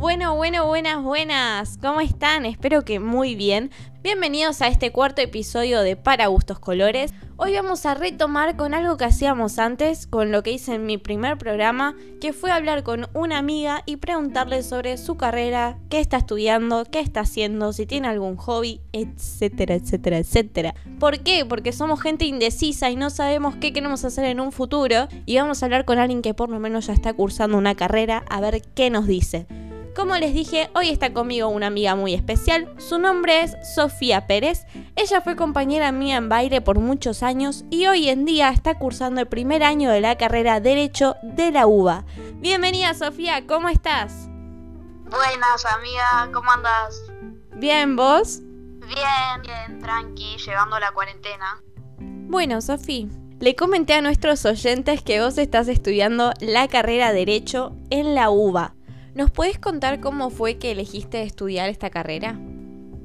Bueno, bueno, buenas, buenas. ¿Cómo están? Espero que muy bien. Bienvenidos a este cuarto episodio de Para Gustos Colores. Hoy vamos a retomar con algo que hacíamos antes, con lo que hice en mi primer programa, que fue hablar con una amiga y preguntarle sobre su carrera, qué está estudiando, qué está haciendo, si tiene algún hobby, etcétera, etcétera, etcétera. ¿Por qué? Porque somos gente indecisa y no sabemos qué queremos hacer en un futuro y vamos a hablar con alguien que por lo menos ya está cursando una carrera a ver qué nos dice. Como les dije, hoy está conmigo una amiga muy especial. Su nombre es Sofía Pérez. Ella fue compañera mía en baile por muchos años y hoy en día está cursando el primer año de la carrera Derecho de la UBA. Bienvenida Sofía, ¿cómo estás? Buenas amiga, ¿cómo andas? Bien, ¿vos? Bien, bien, tranqui, llevando la cuarentena. Bueno, Sofía, le comenté a nuestros oyentes que vos estás estudiando la carrera Derecho en la UBA. ¿Nos puedes contar cómo fue que elegiste estudiar esta carrera?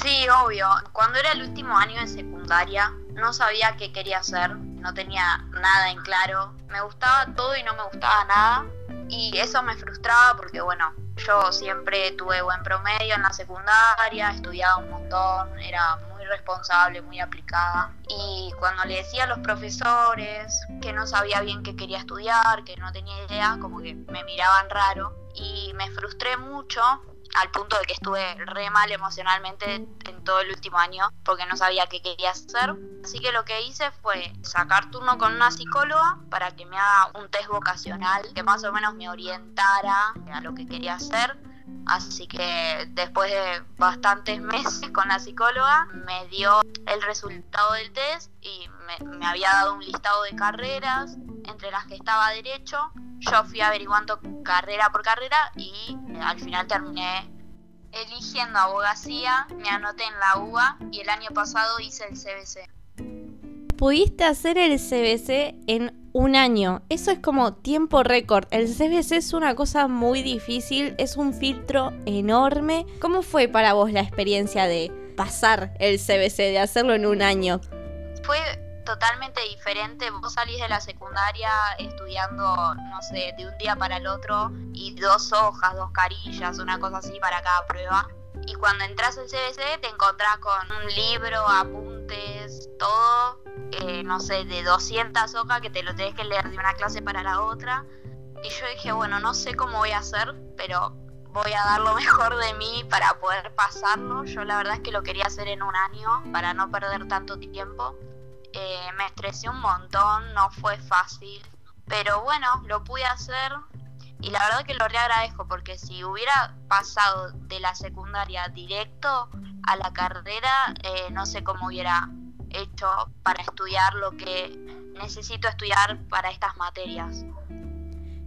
Sí, obvio. Cuando era el último año de secundaria, no sabía qué quería hacer, no tenía nada en claro. Me gustaba todo y no me gustaba nada. Y eso me frustraba porque, bueno, yo siempre tuve buen promedio en la secundaria, estudiaba un montón, era muy responsable, muy aplicada. Y cuando le decía a los profesores que no sabía bien qué quería estudiar, que no tenía idea, como que me miraban raro y me frustré mucho al punto de que estuve re mal emocionalmente en todo el último año porque no sabía qué quería hacer. Así que lo que hice fue sacar turno con una psicóloga para que me haga un test vocacional que más o menos me orientara a lo que quería hacer. Así que después de bastantes meses con la psicóloga me dio el resultado del test y me, había dado un listado de carreras entre las que estaba derecho yo fui averiguando carrera por carrera y eh, al final terminé eligiendo abogacía, me anoté en la UBA y el año pasado hice el CBC. Pudiste hacer el CBC en un año. Eso es como tiempo récord. El CBC es una cosa muy difícil, es un filtro enorme. ¿Cómo fue para vos la experiencia de pasar el CBC, de hacerlo en un año? Fue totalmente diferente. Vos salís de la secundaria estudiando, no sé, de un día para el otro y dos hojas, dos carillas, una cosa así para cada prueba. Y cuando entras al CBC te encontrás con un libro, apuntes, todo, eh, no sé, de 200 hojas que te lo tenés que leer de una clase para la otra. Y yo dije, bueno, no sé cómo voy a hacer, pero voy a dar lo mejor de mí para poder pasarlo. Yo la verdad es que lo quería hacer en un año para no perder tanto tiempo. Eh, me estresé un montón, no fue fácil, pero bueno, lo pude hacer y la verdad que lo reagradezco porque si hubiera pasado de la secundaria directo a la carrera, eh, no sé cómo hubiera hecho para estudiar lo que necesito estudiar para estas materias.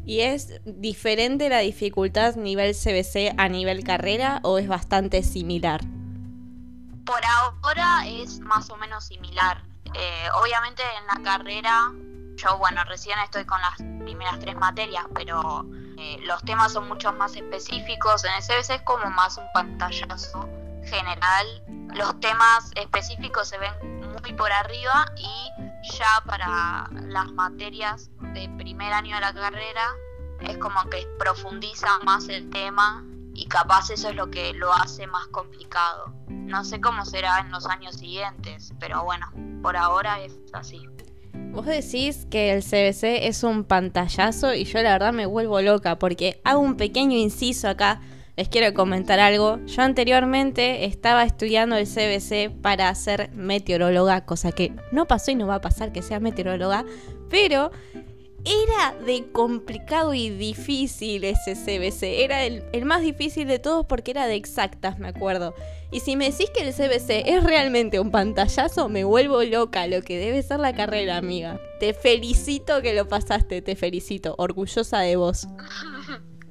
¿Y es diferente la dificultad nivel CBC a nivel carrera o es bastante similar? Por ahora es más o menos similar. Eh, obviamente en la carrera, yo bueno, recién estoy con las primeras tres materias, pero eh, los temas son mucho más específicos. En el CBC es como más un pantallazo general. Los temas específicos se ven muy por arriba y ya para las materias de primer año de la carrera es como que profundiza más el tema y capaz eso es lo que lo hace más complicado. No sé cómo será en los años siguientes, pero bueno, por ahora es así. Vos decís que el CBC es un pantallazo y yo la verdad me vuelvo loca porque hago un pequeño inciso acá. Les quiero comentar algo. Yo anteriormente estaba estudiando el CBC para ser meteoróloga, cosa que no pasó y no va a pasar que sea meteoróloga, pero era de complicado y difícil ese CBC. Era el, más difícil de todos porque era de exactas, me acuerdo. Y si me decís que el CBC es realmente un pantallazo, me vuelvo loca lo que debe ser la carrera, amiga. Te felicito que lo pasaste, te felicito. Orgullosa de vos.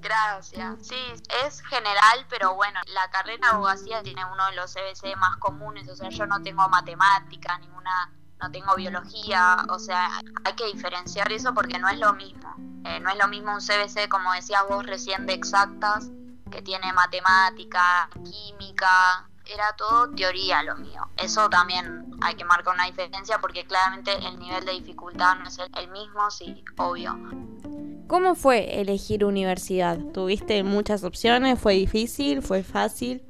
Gracias. Sí, es general, pero bueno, la carrera de abogacía tiene uno de los CBC más comunes. O sea, yo no tengo matemática, ninguna no tengo biología, o sea, hay que diferenciar eso porque no es lo mismo. Eh, no es lo mismo un CBC, como decías vos recién, de exactas, que tiene matemática, química, era todo teoría lo mío. Eso también hay que marcar una diferencia porque claramente el nivel de dificultad no es el, mismo, sí, obvio. ¿Cómo fue elegir universidad? ¿Tuviste muchas opciones? ¿Fue difícil? ¿Fue fácil?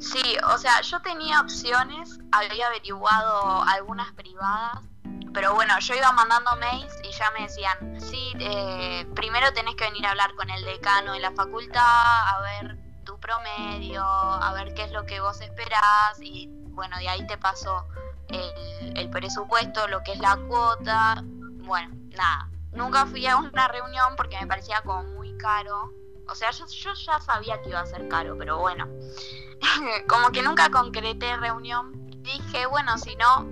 Sí, o sea, yo tenía opciones, había averiguado algunas privadas, pero bueno, yo iba mandando mails y ya me decían, sí, eh, primero tenés que venir a hablar con el decano de la facultad, a ver tu promedio, a ver qué es lo que vos esperás y bueno, de ahí te pasó el, el presupuesto, lo que es la cuota, bueno, nada, nunca fui a una reunión porque me parecía como muy caro, o sea, yo, yo ya sabía que iba a ser caro, pero bueno, como que nunca concreté reunión, dije, bueno, si no,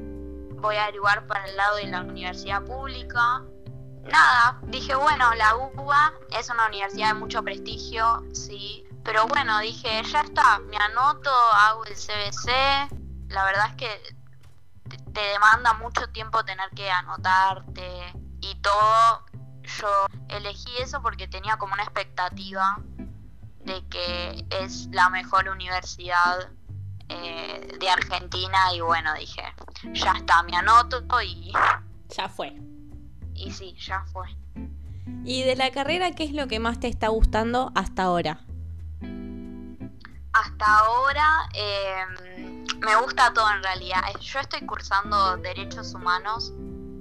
voy a averiguar para el lado de la universidad pública. Nada, dije, bueno, la UBA es una universidad de mucho prestigio, sí, pero bueno, dije, ya está, me anoto, hago el CBC. La verdad es que te demanda mucho tiempo tener que anotarte y todo. Yo elegí eso porque tenía como una expectativa de que es la mejor universidad eh, de Argentina y bueno, dije, ya está, me anoto y... Ya fue. Y sí, ya fue. ¿Y de la carrera qué es lo que más te está gustando hasta ahora? Hasta ahora eh, me gusta todo en realidad. Yo estoy cursando derechos humanos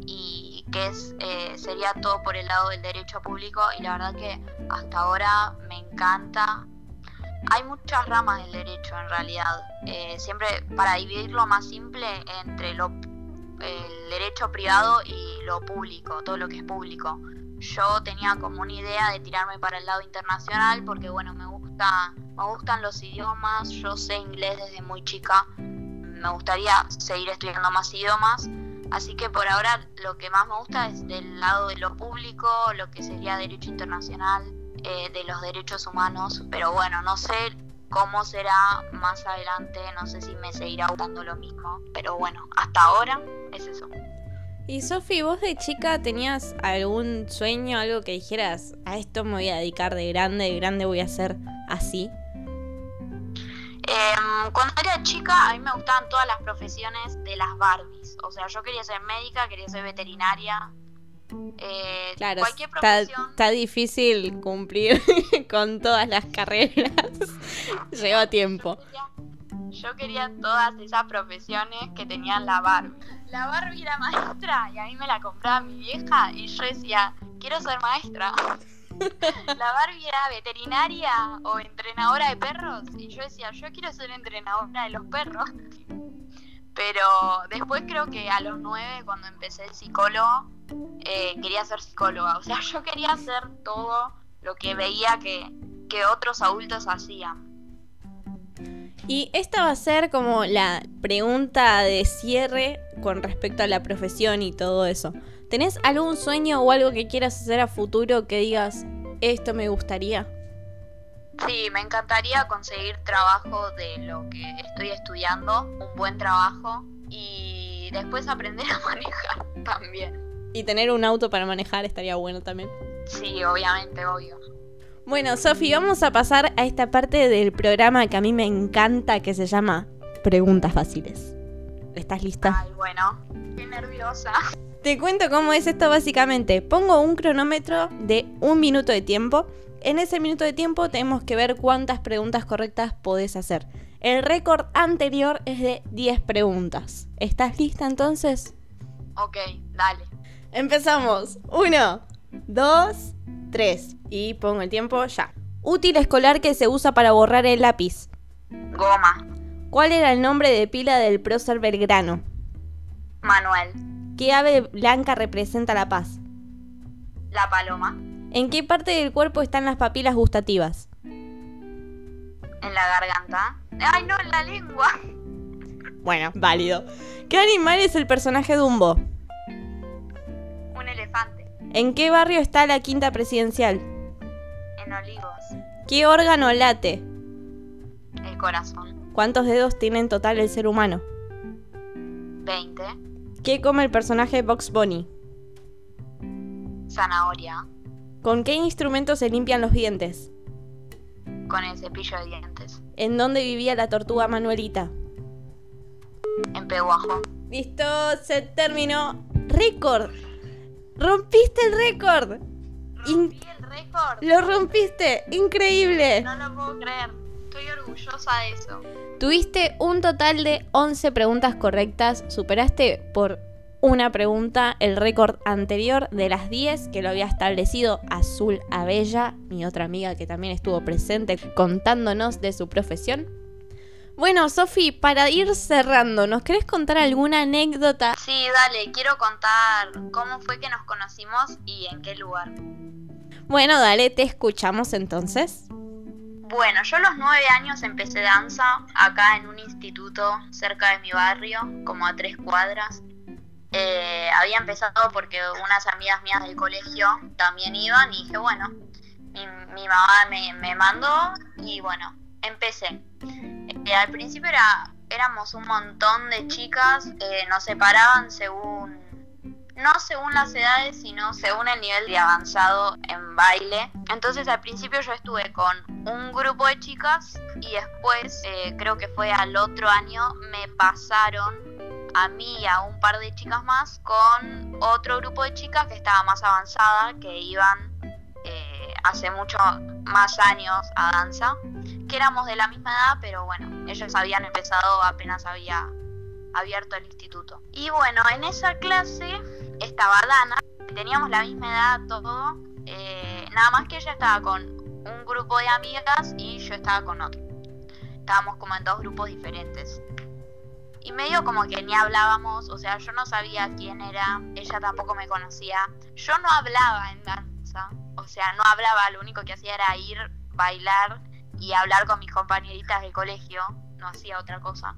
y que es eh, sería todo por el lado del derecho público y la verdad que hasta ahora me encanta. Hay muchas ramas del derecho en realidad. Eh, siempre para dividirlo más simple entre lo, el derecho privado y lo público, todo lo que es público. Yo tenía como una idea de tirarme para el lado internacional porque bueno, me gusta me gustan los idiomas, yo sé inglés desde muy chica, me gustaría seguir estudiando más idiomas, así que por ahora lo que más me gusta es del lado de lo público, lo que sería derecho internacional, eh, de los derechos humanos, pero bueno, no sé cómo será más adelante, no sé si me seguirá gustando lo mismo, pero bueno, hasta ahora es eso. Y Sofi, vos de chica tenías algún sueño, algo que dijeras, a esto me voy a dedicar de grande, de grande voy a ser así? Eh, cuando era chica, a mí me gustaban todas las profesiones de las Barbies. O sea, yo quería ser médica, quería ser veterinaria. Eh, Claro, cualquier profesión. está difícil cumplir con todas las carreras. Lleva tiempo. Yo quería, yo quería todas esas profesiones que tenían la Barbie. La Barbie era maestra y a mí me la compraba mi vieja y yo decía, quiero ser maestra. La Barbie era veterinaria o entrenadora de perros y yo decía, yo quiero ser entrenadora de los perros. Pero después creo que a los nueve, cuando empecé el psicólogo, eh, quería ser psicóloga. O sea, yo quería hacer todo lo que veía que, que otros adultos hacían. Y esta va a ser como la pregunta de cierre con respecto a la profesión y todo eso. ¿Tenés algún sueño o algo que quieras hacer a futuro que digas, esto me gustaría? Sí, me encantaría conseguir trabajo de lo que estoy estudiando, un buen trabajo y después aprender a manejar también. Y tener un auto para manejar estaría bueno también. Sí, obviamente, obvio. Bueno, Sofi, vamos a pasar a esta parte del programa que a mí me encanta, que se llama Preguntas Fáciles. ¿Estás lista? Ay, bueno, qué nerviosa. Te cuento cómo es esto básicamente. Pongo un cronómetro de un minuto de tiempo. En ese minuto de tiempo tenemos que ver cuántas preguntas correctas podés hacer. El récord anterior es de 10 preguntas. ¿Estás lista entonces? Ok, dale. Empezamos. Uno, dos, tres. Y pongo el tiempo ya. Útil escolar que se usa para borrar el lápiz. Goma, ¿Cuál era el nombre de pila del prócer Belgrano? Manuel, ¿Qué ave blanca representa la paz? la paloma, ¿En qué parte del cuerpo están las papilas gustativas? en la garganta. Ay, no, en la lengua. Bueno, válido. ¿Qué animal es el personaje Dumbo? ¿En qué barrio está la quinta presidencial? en olivos, ¿Qué órgano late? el corazón. ¿Cuántos dedos tiene en total el ser humano? 20, ¿Qué come el personaje Box Bunny? zanahoria, ¿Con qué instrumento se limpian los dientes? con el cepillo de dientes. ¿En dónde vivía la tortuga Manuelita? En Peguajo. Listo, se terminó. ¡Récord! ¡Rompiste el récord! Rompí el récord. Lo rompiste, increíble. No lo puedo creer. Estoy orgullosa de eso. Tuviste un total de 11 preguntas correctas, superaste por una pregunta el récord anterior de las 10 que lo había establecido Azul Abella, mi otra amiga que también estuvo presente contándonos de su profesión. Bueno, Sofi, para ir cerrando, ¿nos querés contar alguna anécdota? Sí, dale, quiero contar cómo fue que nos conocimos y en qué lugar. Bueno, dale, te escuchamos entonces. Bueno, yo a los nueve años empecé danza acá en un instituto cerca de mi barrio, como a tres cuadras. Eh, había empezado porque unas amigas mías del colegio también iban y dije, bueno, mi, mamá me, me, mandó y bueno, empecé. Eh, al principio era, éramos un montón de chicas, eh, nos separaban según, no según las edades, sino según el nivel de avanzado en baile. Entonces al principio yo estuve con un grupo de chicas y después, creo que fue al otro año, me pasaron a mí y a un par de chicas más con otro grupo de chicas que estaba más avanzada, que iban eh, hace mucho más años a danza, que éramos de la misma edad, pero bueno, ellos habían empezado apenas había abierto el instituto. Y bueno, en esa clase estaba Dana, teníamos la misma edad, todo, eh, nada más que ella estaba con un grupo de amigas y yo estaba con otro. Estábamos como en dos grupos diferentes y medio como que ni hablábamos, o sea, yo no sabía quién era, ella tampoco me conocía. Yo no hablaba en danza, o sea, no hablaba, lo único que hacía era ir, bailar y hablar con mis compañeritas del colegio, no hacía otra cosa.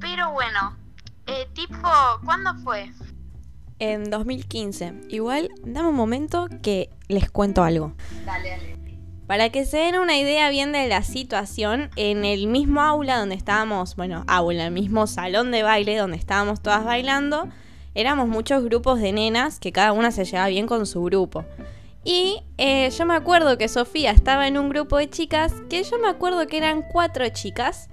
Pero bueno, eh, tipo, ¿cuándo fue? En 2015. Igual, dame un momento que les cuento algo. Dale, dale. Para que se den una idea bien de la situación, en el mismo aula donde estábamos, bueno, aula, el mismo salón de baile donde estábamos todas bailando, éramos muchos grupos de nenas que cada una se llevaba bien con su grupo. Y eh, yo me acuerdo que Sofía estaba en un grupo de chicas, que yo me acuerdo que eran cuatro chicas,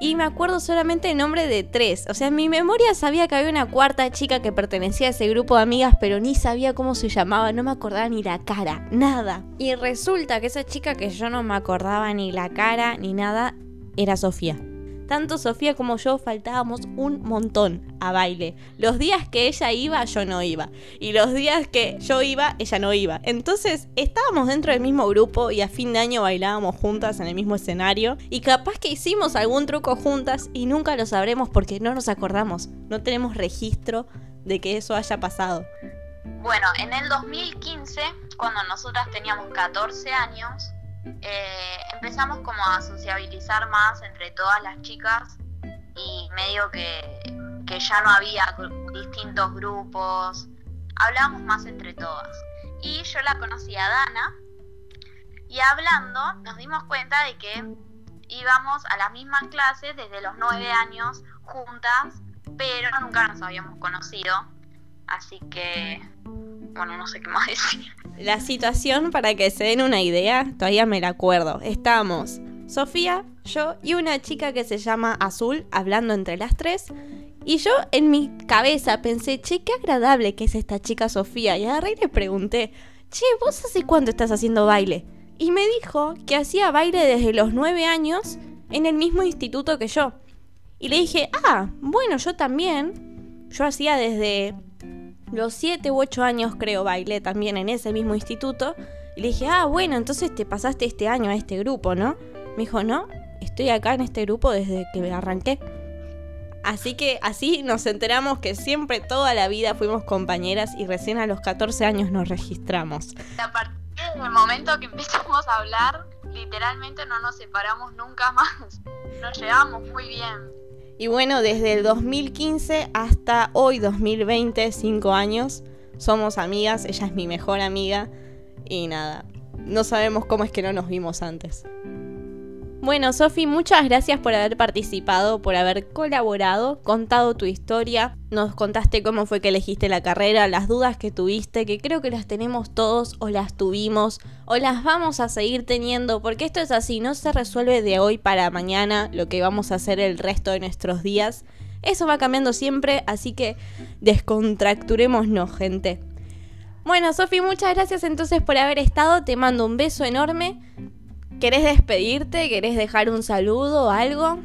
y me acuerdo solamente el nombre de tres. O sea, en mi memoria sabía que había una cuarta chica que pertenecía a ese grupo de amigas, pero ni sabía cómo se llamaba, no me acordaba ni la cara, nada. Y resulta que esa chica que yo no me acordaba ni la cara ni nada, era Sofía. Tanto Sofía como yo faltábamos un montón a baile. Los días que ella iba, yo no iba. Y los días que yo iba, ella no iba. Entonces estábamos dentro del mismo grupo y a fin de año bailábamos juntas en el mismo escenario. Y capaz que hicimos algún truco juntas y nunca lo sabremos porque no nos acordamos. No tenemos registro de que eso haya pasado. Bueno, en el 2015, cuando nosotras teníamos 14 años, eh, empezamos como a sociabilizar más entre todas las chicas y medio que, que ya no había distintos grupos, hablábamos más entre todas. Y yo la conocí a Dana y hablando nos dimos cuenta de que íbamos a las mismas clases desde los nueve años juntas, pero nunca nos habíamos conocido. Así que, bueno, no sé qué más decir. La situación, para que se den una idea, todavía me la acuerdo. Estábamos Sofía, yo y una chica que se llama Azul hablando entre las tres. Y yo en mi cabeza pensé, che, qué agradable que es esta chica Sofía. Y agarré y le pregunté, che, ¿vos hace cuánto estás haciendo baile? Y me dijo que hacía baile desde los nueve años en el mismo instituto que yo. Y le dije, ah, bueno, yo también. Yo hacía desde los 7 u 8 años creo bailé también en ese mismo instituto. Y le dije, ah, bueno, entonces te pasaste este año a este grupo, ¿no? Me dijo, no, estoy acá en este grupo desde que me arranqué. Así que así nos enteramos que siempre toda la vida fuimos compañeras y recién a los 14 años nos registramos. A partir del momento que empezamos a hablar, literalmente no nos separamos nunca más. Nos llevamos muy bien. Y bueno, desde el 2015 hasta hoy 2020, 5 años, somos amigas, ella es mi mejor amiga y nada, no sabemos cómo es que no nos vimos antes. Bueno, Sofi, muchas gracias por haber participado, por haber colaborado, contado tu historia, nos contaste cómo fue que elegiste la carrera, las dudas que tuviste, que creo que las tenemos todos o las tuvimos o las vamos a seguir teniendo, porque esto es así, no se resuelve de hoy para mañana lo que vamos a hacer el resto de nuestros días. Eso va cambiando siempre, así que descontracturémonos, gente. Bueno, Sofi, muchas gracias entonces por haber estado. Te mando un beso enorme. ¿Querés despedirte? ¿Querés dejar un saludo o algo?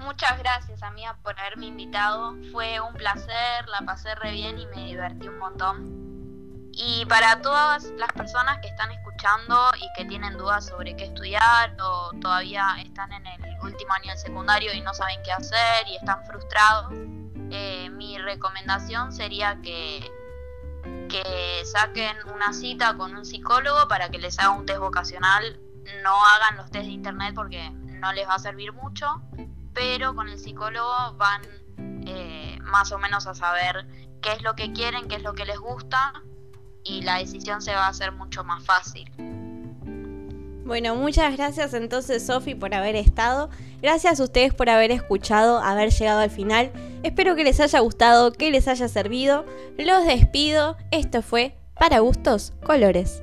Muchas gracias, amiga, por haberme invitado. Fue un placer, la pasé re bien y me divertí un montón. Y para todas las personas que están escuchando y que tienen dudas sobre qué estudiar o todavía están en el último año del secundario y no saben qué hacer y están frustrados, eh, mi recomendación sería que, que saquen una cita con un psicólogo para que les haga un test vocacional. No hagan los test de internet porque no les va a servir mucho pero con el psicólogo van eh, más o menos a saber qué es lo que quieren, qué es lo que les gusta y la decisión se va a hacer mucho más fácil. Bueno, muchas gracias entonces Sofi por haber estado. Gracias a ustedes por haber escuchado, haber llegado al final. Espero que les haya gustado, que les haya servido. Los despido. Esto fue Para Gustos Colores.